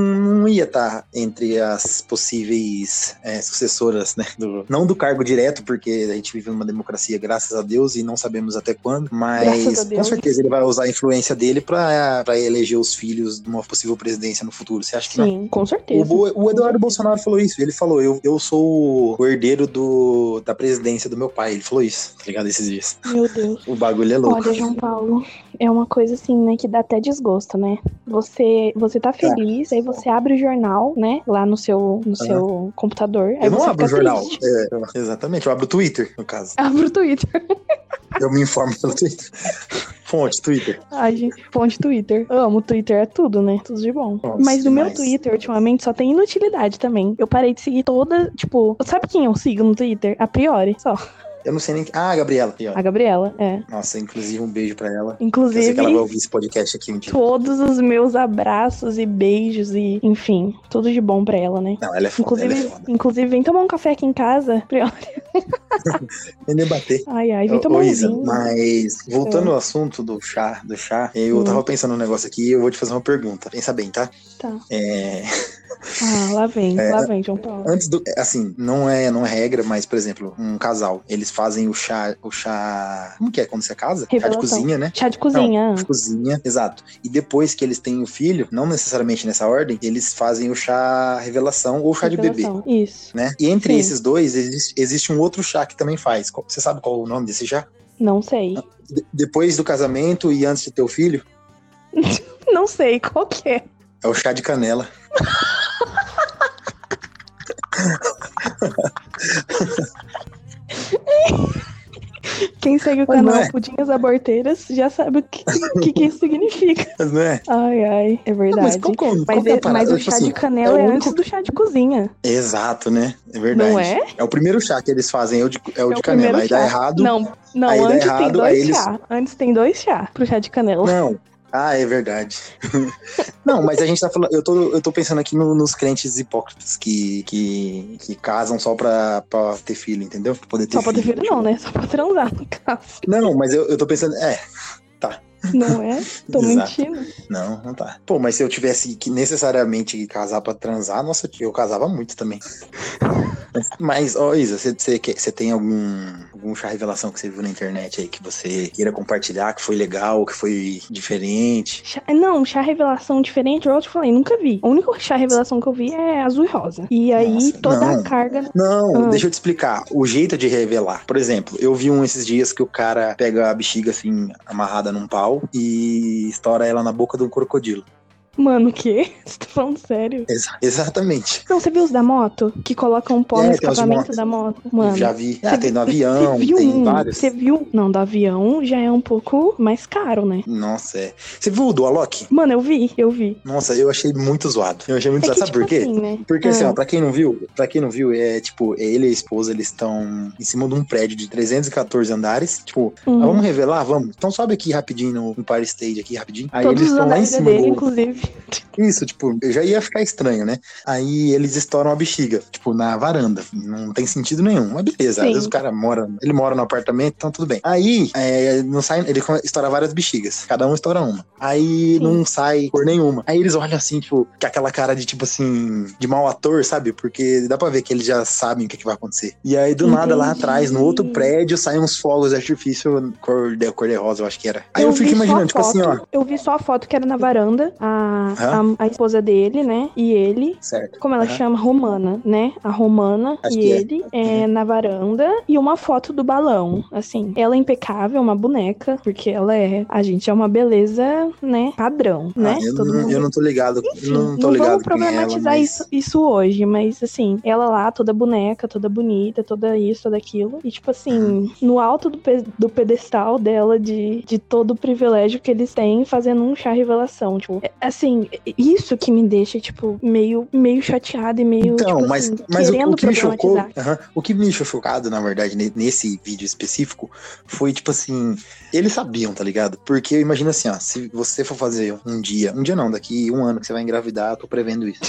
[SPEAKER 1] não ia estar entre as possíveis é, sucessoras, né? do- não do cargo direto, porque a gente vive numa democracia, graças a Deus, e não sabemos até quando, mas com
[SPEAKER 2] Deus.
[SPEAKER 1] certeza ele vai usar a influência dele pra pra eleger os filhos de uma possível presidência no futuro. Você acha que não?
[SPEAKER 2] sim, com certeza.
[SPEAKER 1] O, o Eduardo Bolsonaro falou isso. Ele falou: eu, eu sou o herdeiro do, da presidência do meu pai. Ele falou isso, tá ligado? Esses dias.
[SPEAKER 2] Meu Deus.
[SPEAKER 1] O bagulho é louco.
[SPEAKER 2] Olha, João Paulo, é uma coisa assim, né, que dá até desgosto, né? Você, você tá feliz, aí você abre o jornal, né, lá no seu, no seu computador,
[SPEAKER 1] eu não abro o jornal. É, exatamente, eu abro o Twitter, no caso.
[SPEAKER 2] Abre o Twitter.
[SPEAKER 1] Eu me informo pelo Twitter. Fonte, Twitter.
[SPEAKER 2] Ai, gente, fonte Twitter. Amo, Twitter é tudo, né? Tudo de bom.
[SPEAKER 1] Nossa,
[SPEAKER 2] Mas no meu. Twitter, ultimamente, só tem inutilidade também. Eu parei de seguir toda, tipo... Sabe quem eu sigo no Twitter? A priori, só.
[SPEAKER 1] Eu não sei nem. Ah, Gabriela. Aqui, ó.
[SPEAKER 2] A Gabriela, é.
[SPEAKER 1] Nossa, inclusive um beijo pra ela. Eu sei
[SPEAKER 2] Inclusive...
[SPEAKER 1] que ela vai ouvir esse podcast aqui um dia.
[SPEAKER 2] Todos os meus abraços e beijos e, enfim, tudo de bom pra ela, né?
[SPEAKER 1] Não, ela é foda, é
[SPEAKER 2] Inclusive,
[SPEAKER 1] foda.
[SPEAKER 2] inclusive, vem tomar um café aqui em casa. Priori.
[SPEAKER 1] Vem debater.
[SPEAKER 2] Ai, ai, vem tomar
[SPEAKER 1] ô,
[SPEAKER 2] um
[SPEAKER 1] Isa,
[SPEAKER 2] vinho.
[SPEAKER 1] mas voltando
[SPEAKER 2] É.
[SPEAKER 1] ao assunto do chá, do chá, eu
[SPEAKER 2] Hum.
[SPEAKER 1] tava pensando num negócio aqui e eu vou te fazer uma pergunta. Pensa bem, tá?
[SPEAKER 2] Tá.
[SPEAKER 1] É,
[SPEAKER 2] Ah, lá vem,
[SPEAKER 1] É.
[SPEAKER 2] lá vem, João Paulo.
[SPEAKER 1] antes do, assim, não é, não é regra, mas por exemplo, um casal, eles fazem o chá, o chá, como que é quando você casa? Chá de
[SPEAKER 2] Revelação.
[SPEAKER 1] cozinha, né?
[SPEAKER 2] Chá de cozinha.
[SPEAKER 1] Não, de cozinha, exato. E depois que eles têm o filho, não necessariamente nessa ordem, eles fazem o chá revelação ou chá de bebê.
[SPEAKER 2] Revelação. Isso.
[SPEAKER 1] Né? E entre
[SPEAKER 2] Sim.
[SPEAKER 1] esses dois, existe, existe um outro chá que também faz. Você sabe qual é o nome desse chá?
[SPEAKER 2] Não sei.
[SPEAKER 1] De- depois do casamento e antes de ter o filho?
[SPEAKER 2] Não não sei, qual que é?
[SPEAKER 1] É o chá de canela.
[SPEAKER 2] Quem segue o
[SPEAKER 1] Mas
[SPEAKER 2] canal
[SPEAKER 1] é.
[SPEAKER 2] Pudinhas Aborteiras já sabe o que, que, que isso significa.
[SPEAKER 1] Mas não é?
[SPEAKER 2] Ai, ai, é
[SPEAKER 1] Não,
[SPEAKER 2] verdade.
[SPEAKER 1] mas qual, é- qual
[SPEAKER 2] Mas,
[SPEAKER 1] que é
[SPEAKER 2] é- mas o
[SPEAKER 1] Tipo
[SPEAKER 2] chá
[SPEAKER 1] assim,
[SPEAKER 2] de canela
[SPEAKER 1] é
[SPEAKER 2] é, antes do chá de cozinha.
[SPEAKER 1] Exato, né? É verdade.
[SPEAKER 2] Não é?
[SPEAKER 1] É o primeiro chá que eles fazem, é o de, é o
[SPEAKER 2] É
[SPEAKER 1] de
[SPEAKER 2] o
[SPEAKER 1] canela. Aí dá
[SPEAKER 2] chá.
[SPEAKER 1] errado.
[SPEAKER 2] Não, não,
[SPEAKER 1] dá
[SPEAKER 2] antes tem
[SPEAKER 1] errado,
[SPEAKER 2] dois
[SPEAKER 1] aí eles-
[SPEAKER 2] chá. Antes tem dois chá pro chá de canela.
[SPEAKER 1] Não. Ah, é verdade. Não, mas a gente tá falando. Eu tô, eu tô pensando aqui no- nos crentes hipócritas que, que, que casam só pra, pra ter filho, entendeu? Pra poder ter
[SPEAKER 2] Só pra ter filho
[SPEAKER 1] tipo.
[SPEAKER 2] não, né? Só pra transar, no caso.
[SPEAKER 1] Não, mas eu, eu tô pensando. É,
[SPEAKER 2] Não é? Tô
[SPEAKER 1] Exato.
[SPEAKER 2] mentindo.
[SPEAKER 1] não, não tá. Pô, mas se eu tivesse que necessariamente casar pra transar, nossa, eu casava muito também. Mas, ó, Isa, você, tem algum, algum chá revelação que você viu na internet aí que você queira compartilhar, que foi legal, que foi diferente?
[SPEAKER 2] Chá- não, chá revelação diferente, eu te falei, nunca vi. O único chá revelação que eu vi é azul e rosa. E aí
[SPEAKER 1] Nossa,
[SPEAKER 2] toda
[SPEAKER 1] não.
[SPEAKER 2] a carga.
[SPEAKER 1] Não,
[SPEAKER 2] Ah.
[SPEAKER 1] deixa eu te explicar. O jeito de revelar. Por exemplo, eu vi um esses dias que o cara pega a bexiga assim, amarrada num pau e estoura ela na boca de um crocodilo.
[SPEAKER 2] Mano, o quê? Você tá falando sério?
[SPEAKER 1] Exa- exatamente.
[SPEAKER 2] Não, você viu os da moto? Que colocam pó
[SPEAKER 1] É,
[SPEAKER 2] no escapamento da moto? Mano.
[SPEAKER 1] Já vi. Ah, tem no
[SPEAKER 2] viu-
[SPEAKER 1] avião,
[SPEAKER 2] viu
[SPEAKER 1] tem
[SPEAKER 2] um,
[SPEAKER 1] vários.
[SPEAKER 2] Você viu? Não, do avião já é um pouco mais caro, né?
[SPEAKER 1] Nossa, é. Você viu o do Alok?
[SPEAKER 2] Mano, eu vi, eu vi.
[SPEAKER 1] Nossa, eu achei muito zoado. Eu achei muito
[SPEAKER 2] É
[SPEAKER 1] zoado.
[SPEAKER 2] que,
[SPEAKER 1] Sabe
[SPEAKER 2] tipo
[SPEAKER 1] por quê?
[SPEAKER 2] assim, né?
[SPEAKER 1] Porque assim,
[SPEAKER 2] Ah.
[SPEAKER 1] ó, pra quem não viu, pra quem não viu, é tipo, ele e a esposa, eles estão em cima de um prédio de 314 andares. Tipo,
[SPEAKER 2] Uhum.
[SPEAKER 1] ah, vamos revelar? Vamos. Então sobe aqui rapidinho no Empire Stage aqui, rapidinho. Aí
[SPEAKER 2] Todos
[SPEAKER 1] eles estão lá em cima
[SPEAKER 2] dele,
[SPEAKER 1] do,
[SPEAKER 2] inclusive.
[SPEAKER 1] Isso, tipo, eu já ia ficar estranho, né? Aí eles estouram a bexiga, tipo, na varanda. Não tem sentido nenhum. Mas beleza,
[SPEAKER 2] Sim.
[SPEAKER 1] às vezes o cara mora, ele mora no apartamento, então tudo bem. Aí, é, não sai, ele estoura várias bexigas, cada um estoura uma. Aí
[SPEAKER 2] Sim.
[SPEAKER 1] não sai por nenhuma. Aí eles olham assim, tipo, com aquela cara de, tipo assim, de mau ator, sabe? Porque dá pra ver que eles já sabem o que, que vai acontecer. E aí, do nada, lá
[SPEAKER 2] Entendi.
[SPEAKER 1] atrás, no outro prédio, saem uns fogos de artifício cor de, cor de rosa, eu acho que era. Aí eu,
[SPEAKER 2] vi
[SPEAKER 1] fico imaginando, tipo assim, ó.
[SPEAKER 2] foto- Eu vi só a foto que era na varanda, a, A, a esposa dele, né? E ele.
[SPEAKER 1] Certo.
[SPEAKER 2] Como ela
[SPEAKER 1] Aham.
[SPEAKER 2] chama? Romana, né? A Romana
[SPEAKER 1] Acho
[SPEAKER 2] e
[SPEAKER 1] é.
[SPEAKER 2] ele é, na varanda e uma foto do balão. Assim, ela é impecável, uma boneca, porque ela é. A gente é uma beleza, né? Padrão, né?
[SPEAKER 1] Ah, eu,
[SPEAKER 2] Todo
[SPEAKER 1] não,
[SPEAKER 2] mundo
[SPEAKER 1] eu não tô ligado.
[SPEAKER 2] Enfim,
[SPEAKER 1] não tô ligado
[SPEAKER 2] vamos
[SPEAKER 1] é ela,
[SPEAKER 2] problematizar
[SPEAKER 1] mas...
[SPEAKER 2] isso, isso hoje, mas assim, ela lá, toda boneca, toda bonita, toda isso, toda aquilo. E tipo assim, no alto do, pe- do pedestal dela, de, de todo o privilégio que eles têm, fazendo um chá revelação. Tipo, é- assim, isso que me deixa, tipo, meio, meio chateada e meio.
[SPEAKER 1] Então,
[SPEAKER 2] tipo,
[SPEAKER 1] mas,
[SPEAKER 2] assim,
[SPEAKER 1] mas o, o que me chocou,
[SPEAKER 2] problematizar.
[SPEAKER 1] aham, o que me deixou chocado, na verdade, ne- nesse vídeo específico, foi tipo assim, eles sabiam, tá ligado? Porque eu imagino assim, ó, se você for fazer um dia, um dia não, daqui um ano que você vai engravidar, eu tô prevendo isso.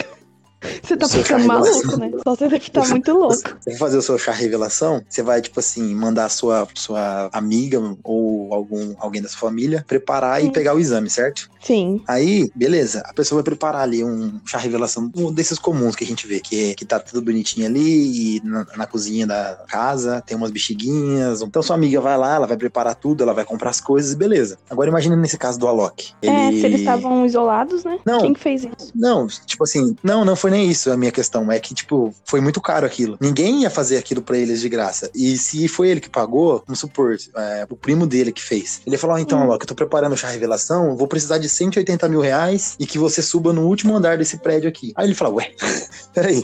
[SPEAKER 2] Você tá ficando maluco,
[SPEAKER 1] revelação.
[SPEAKER 2] né? Só você deve estar muito louco.
[SPEAKER 1] Você vai fazer o seu chá revelação, você vai, tipo assim, mandar a sua, sua amiga ou algum, alguém da sua família preparar e
[SPEAKER 2] Sim.
[SPEAKER 1] pegar o exame, certo?
[SPEAKER 2] Sim.
[SPEAKER 1] Aí, beleza, a pessoa vai preparar ali um chá revelação, um desses comuns que a gente vê, que, é- que tá tudo bonitinho ali, e na, na cozinha da casa, tem umas bexiguinhas. Então sua amiga vai lá, ela vai preparar tudo, ela vai comprar as coisas e beleza. Agora imagina nesse caso do Alok.
[SPEAKER 2] É,
[SPEAKER 1] Ele-
[SPEAKER 2] se eles estavam isolados, né?
[SPEAKER 1] Não.
[SPEAKER 2] Quem que fez isso?
[SPEAKER 1] Não, tipo assim, não, não foi nem isso a minha questão. É que, tipo, foi muito caro aquilo. Ninguém ia fazer aquilo pra eles de graça. E se foi ele que pagou, vamos supor, é, o primo dele que fez. Ele falou: ó, então,
[SPEAKER 2] Hum.
[SPEAKER 1] Alok, eu tô preparando o chá revelação, vou precisar de 180 mil reais e que você suba no último andar desse prédio aqui. Aí ele falou: ué, peraí.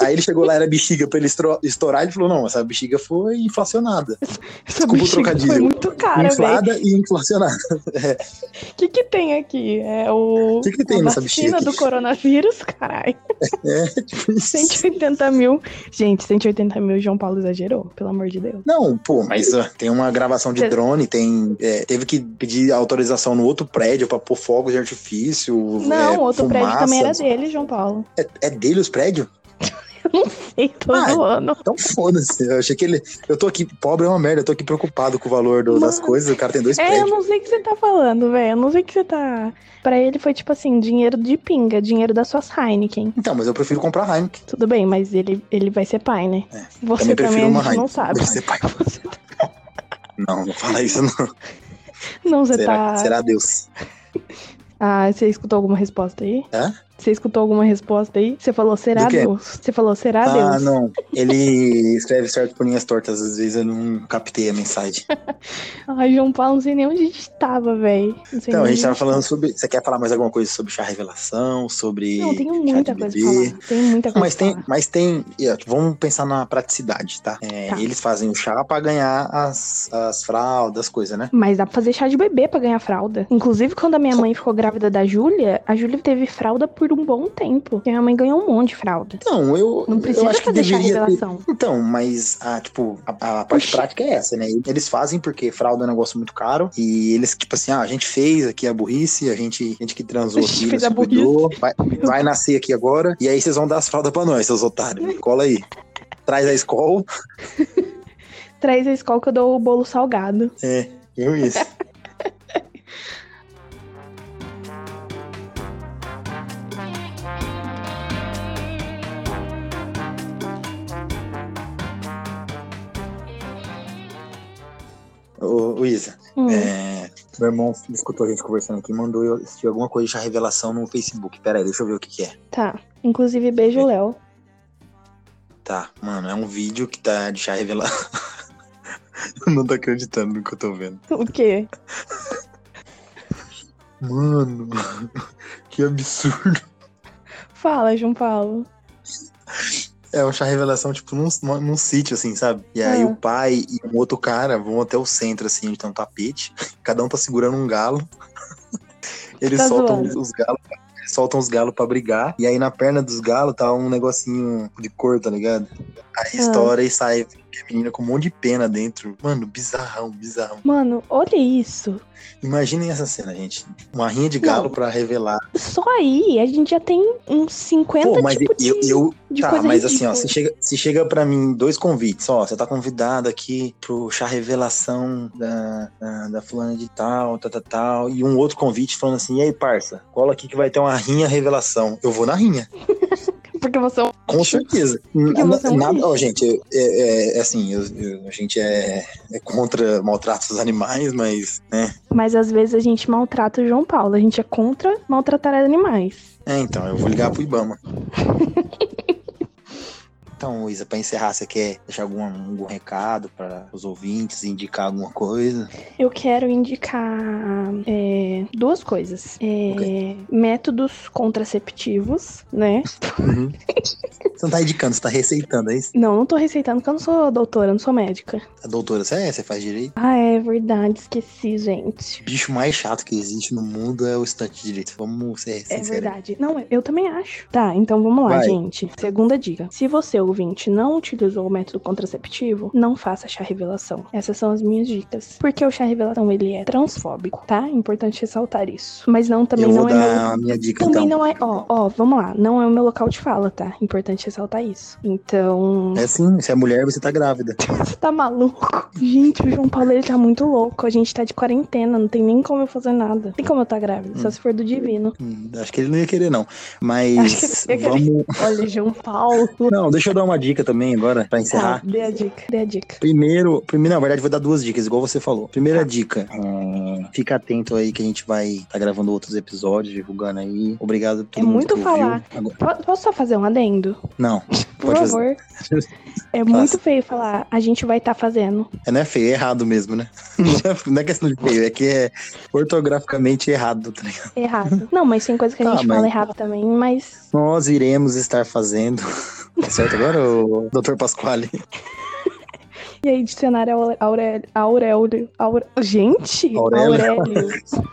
[SPEAKER 1] Aí ele chegou lá, era bexiga pra ele estourar. Ele falou: não, essa bexiga foi inflacionada.
[SPEAKER 2] Essa
[SPEAKER 1] Desculpa o trocadilho.
[SPEAKER 2] foi muito cara.
[SPEAKER 1] Inflada e inflacionada.
[SPEAKER 2] O que que tem aqui? É o.
[SPEAKER 1] O que que tem
[SPEAKER 2] a
[SPEAKER 1] nessa bexiga
[SPEAKER 2] do
[SPEAKER 1] aqui?
[SPEAKER 2] coronavírus, caralho.
[SPEAKER 1] É, tipo isso.
[SPEAKER 2] 180 mil. Gente, 180 mil, João Paulo exagerou, pelo amor de Deus.
[SPEAKER 1] Não, pô, mas ó, tem uma gravação de
[SPEAKER 2] Cê-
[SPEAKER 1] drone, tem. é, teve que pedir autorização no outro prédio pra pôr fogos de artifício.
[SPEAKER 2] Não,
[SPEAKER 1] é,
[SPEAKER 2] outro prédio
[SPEAKER 1] fumaça.
[SPEAKER 2] também era dele, João Paulo.
[SPEAKER 1] É, é dele os prédios?
[SPEAKER 2] Ei, tô
[SPEAKER 1] Ah,
[SPEAKER 2] zoando.
[SPEAKER 1] Então foda-se. Eu achei que ele. Eu tô aqui, pobre é uma merda, eu tô aqui preocupado com o valor do- das coisas. O cara tem dois
[SPEAKER 2] É, eu
[SPEAKER 1] prédios.
[SPEAKER 2] não sei o que você tá falando, velho. Eu não sei o que você tá. Pra ele foi tipo assim, dinheiro de pinga, dinheiro das suas Heineken.
[SPEAKER 1] Então, mas eu prefiro comprar Heineken.
[SPEAKER 2] Tudo bem, mas ele, ele vai ser pai, né?
[SPEAKER 1] É,
[SPEAKER 2] Você
[SPEAKER 1] também
[SPEAKER 2] também, não sabe.
[SPEAKER 1] Deve ser pai.
[SPEAKER 2] Você-
[SPEAKER 1] Não, não fala isso, não.
[SPEAKER 2] Não, você
[SPEAKER 1] Será,
[SPEAKER 2] tá.
[SPEAKER 1] será Deus?
[SPEAKER 2] Ah, você escutou alguma resposta aí?
[SPEAKER 1] Hã?
[SPEAKER 2] Você escutou alguma resposta aí? Você falou, será Deus? Você falou, será
[SPEAKER 1] ah,
[SPEAKER 2] Deus?
[SPEAKER 1] Ah, não. Ele escreve certo por linhas tortas, às vezes eu não captei a mensagem.
[SPEAKER 2] Ai, João Paulo, não sei nem onde a gente tava, velho.
[SPEAKER 1] Então, a gente tava falando sobre. Você quer falar mais alguma coisa sobre chá revelação? Sobre.
[SPEAKER 2] Não, tenho muita coisa pra falar. Tem muita coisa
[SPEAKER 1] mas tem, falar. Mas tem. Vamos pensar na praticidade, tá? É, tá? Eles fazem o chá pra ganhar as, as fraldas, coisas, né?
[SPEAKER 2] Mas dá pra fazer chá de bebê pra ganhar fralda. Inclusive, quando a minha mãe ficou grávida da Júlia, a Júlia teve fralda por um bom tempo. Porque minha mãe ganhou um monte de fralda.
[SPEAKER 1] Não, eu.
[SPEAKER 2] Não precisa
[SPEAKER 1] eu acho
[SPEAKER 2] fazer
[SPEAKER 1] que
[SPEAKER 2] revelação.
[SPEAKER 1] Ter... Então, mas a, tipo, a, a parte Oxi. prática é essa, né? Eles fazem porque fralda é um negócio muito caro. E eles, tipo assim, ah, a gente fez aqui a burrice, a gente, a gente que transou aqui, se cuidou, vai, vai nascer aqui agora. E aí vocês vão dar as fraldas pra nós, seus otários. Cola aí. Traz a escola.
[SPEAKER 2] Traz a escola que eu dou o bolo salgado.
[SPEAKER 1] É, eu isso. Ô, Isa, hum. é, meu irmão escutou a gente conversando aqui mandou eu assistir alguma coisa de revelação no Facebook. Pera aí, deixa eu ver o que, que é.
[SPEAKER 2] Tá. Inclusive, beijo, Léo.
[SPEAKER 1] Tá, mano, é um vídeo que tá de chá revelação. não tô acreditando no que eu tô vendo.
[SPEAKER 2] O quê?
[SPEAKER 1] Mano, que absurdo.
[SPEAKER 2] Fala, João Paulo.
[SPEAKER 1] É um chá revelação, tipo, num, num, sítio, assim, sabe? E aí ah. o pai e um outro cara vão até o centro, assim, onde tem um tapete. Cada um tá segurando um galo. Eles tá soltam zoando. os galos soltam os galos para brigar. E aí na perna dos galos tá um negocinho de cor, tá ligado? Aí ah. estoura e sai a menina com um monte de pena dentro. Mano, bizarrão, bizarrão.
[SPEAKER 2] Mano, olha isso.
[SPEAKER 1] Imaginem essa cena, gente. Uma rinha de galo para revelar.
[SPEAKER 2] Só aí, a gente já tem uns 50 Pô, mas tipo
[SPEAKER 1] eu,
[SPEAKER 2] de,
[SPEAKER 1] eu,
[SPEAKER 2] de
[SPEAKER 1] tá, mas
[SPEAKER 2] ridícula.
[SPEAKER 1] assim, ó, se chega, se chega para mim dois convites, ó, você tá convidado aqui pro chá revelação da, da, da fulana de tal, tal, tal, tal, e um outro convite falando assim, e aí, parça, cola aqui que vai ter uma rinha revelação. Eu vou na rinha.
[SPEAKER 2] Porque você é um
[SPEAKER 1] Com certeza.
[SPEAKER 2] você é um
[SPEAKER 1] Nada, ó, gente, é, é, é assim, eu, eu, a gente é, é contra maltratos dos animais, mas, né?
[SPEAKER 2] Mas às vezes a gente maltrata o João Paulo, a gente é contra maltratar animais.
[SPEAKER 1] É, então, eu vou ligar pro Ibama. Então, Isa, para encerrar, você quer deixar algum, algum recado para os ouvintes, indicar alguma coisa?
[SPEAKER 2] Eu quero indicar é, duas coisas. É, okay. Métodos contraceptivos, né?
[SPEAKER 1] Uhum. Você não tá indicando, você tá receitando, é isso?
[SPEAKER 2] Não, não tô receitando, porque eu não sou doutora, não sou médica.
[SPEAKER 1] A doutora, você é? Você faz direito?
[SPEAKER 2] Ah, é verdade, esqueci, gente.
[SPEAKER 1] O bicho mais chato que existe no mundo é o estante de direito. Vamos ser
[SPEAKER 2] sinceros. É verdade. Não, eu também acho. Tá, então vamos lá, Vai. gente. Segunda dica. Se você ouvinte não utilizou o método contraceptivo, não faça chá revelação. Essas são as minhas dicas. Porque o chá revelação ele é transfóbico, tá? Importante ressaltar isso. Mas não também
[SPEAKER 1] Eu
[SPEAKER 2] não
[SPEAKER 1] vou
[SPEAKER 2] é
[SPEAKER 1] dar
[SPEAKER 2] meu...
[SPEAKER 1] a minha dica
[SPEAKER 2] também
[SPEAKER 1] então.
[SPEAKER 2] não é, ó, ó, vamos lá, não é o meu local de fala, tá? Importante ressaltar isso. Então,
[SPEAKER 1] É sim, se é mulher, você tá grávida.
[SPEAKER 2] você tá maluco? Gente, o João Paulo ele tá muito louco. A gente tá de quarentena, não tem nem como eu fazer nada. Tem como eu tá grávida, só se for do divino.
[SPEAKER 1] Hum, Acho que ele não ia querer, não. Mas
[SPEAKER 2] Acho que ele ia querer.
[SPEAKER 1] vamos.
[SPEAKER 2] Olha, João Paulo.
[SPEAKER 1] Não, deixa eu dar uma dica também agora, pra
[SPEAKER 2] Tá,
[SPEAKER 1] encerrar.
[SPEAKER 2] dê a dica, dê a dica.
[SPEAKER 1] Primeiro, primeiro, na verdade, vou dar duas dicas, igual você falou. Primeira
[SPEAKER 2] Tá.
[SPEAKER 1] dica, é, fica atento aí que a gente vai estar gravando outros episódios, divulgando aí. Obrigado por todo
[SPEAKER 2] É muito
[SPEAKER 1] que
[SPEAKER 2] falar. Posso só fazer um adendo?
[SPEAKER 1] Não,
[SPEAKER 2] Por
[SPEAKER 1] pode fazer.
[SPEAKER 2] favor. É muito feio falar, a gente vai estar fazendo.
[SPEAKER 1] É, não é feio, é errado mesmo, né? Não é, não é questão de feio, é que é ortograficamente errado, tá ligado?
[SPEAKER 2] Errado. Não, mas tem coisa que a
[SPEAKER 1] Tá,
[SPEAKER 2] gente
[SPEAKER 1] mas-
[SPEAKER 2] fala errado também, mas.
[SPEAKER 1] Nós iremos estar fazendo. Tá certo agora, o Dr. Pasquale?
[SPEAKER 2] E aí, dicionário Aurélio. Aurélio. Aure... Gente!
[SPEAKER 1] Aurélio.
[SPEAKER 2] Aurélio.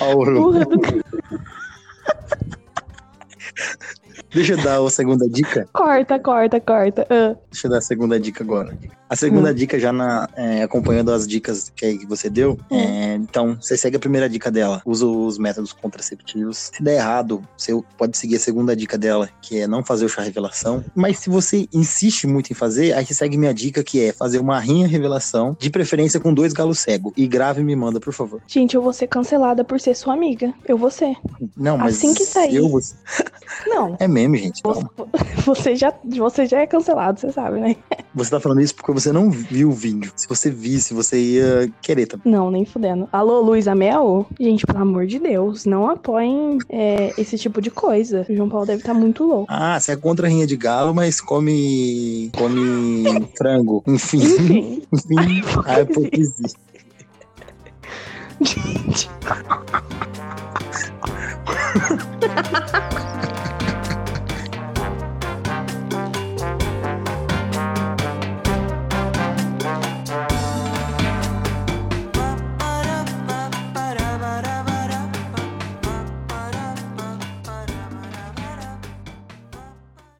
[SPEAKER 1] Auro.
[SPEAKER 2] Porra do...
[SPEAKER 1] Deixa eu dar a segunda dica.
[SPEAKER 2] Corta, corta, corta. Ah,
[SPEAKER 1] Deixa eu dar a segunda dica agora. A segunda
[SPEAKER 2] Hum.
[SPEAKER 1] dica, já na, é, acompanhando as dicas que, que você deu,
[SPEAKER 2] Hum.
[SPEAKER 1] é, então você segue a primeira dica dela, usa os métodos contraceptivos. Se der errado, você pode seguir a segunda dica dela, que é não fazer o chá revelação. Mas se você insiste muito em fazer, aí você segue minha dica, que é fazer uma rinha revelação, de preferência com dois galos cegos. E grave e me manda, por favor.
[SPEAKER 2] gente, eu vou ser cancelada por ser sua amiga. Eu vou ser.
[SPEAKER 1] Não, mas
[SPEAKER 2] Assim que sair.
[SPEAKER 1] eu vou...
[SPEAKER 2] Não.
[SPEAKER 1] É meme, gente.
[SPEAKER 2] Você, você, já, você já é cancelado, você sabe, né?
[SPEAKER 1] Você tá falando isso porque você não viu o vídeo. Se você visse, você ia querer também.
[SPEAKER 2] Não, nem fudendo. Alô, Luísa Mel? Gente, pelo amor de Deus, não apoiem é, esse tipo de coisa. O João Paulo deve estar tá muito louco.
[SPEAKER 1] Ah, você é contra a rinha de galo, mas come. come frango. Enfim.
[SPEAKER 2] Enfim.
[SPEAKER 1] Enfim, a hipocrisia.
[SPEAKER 2] Gente.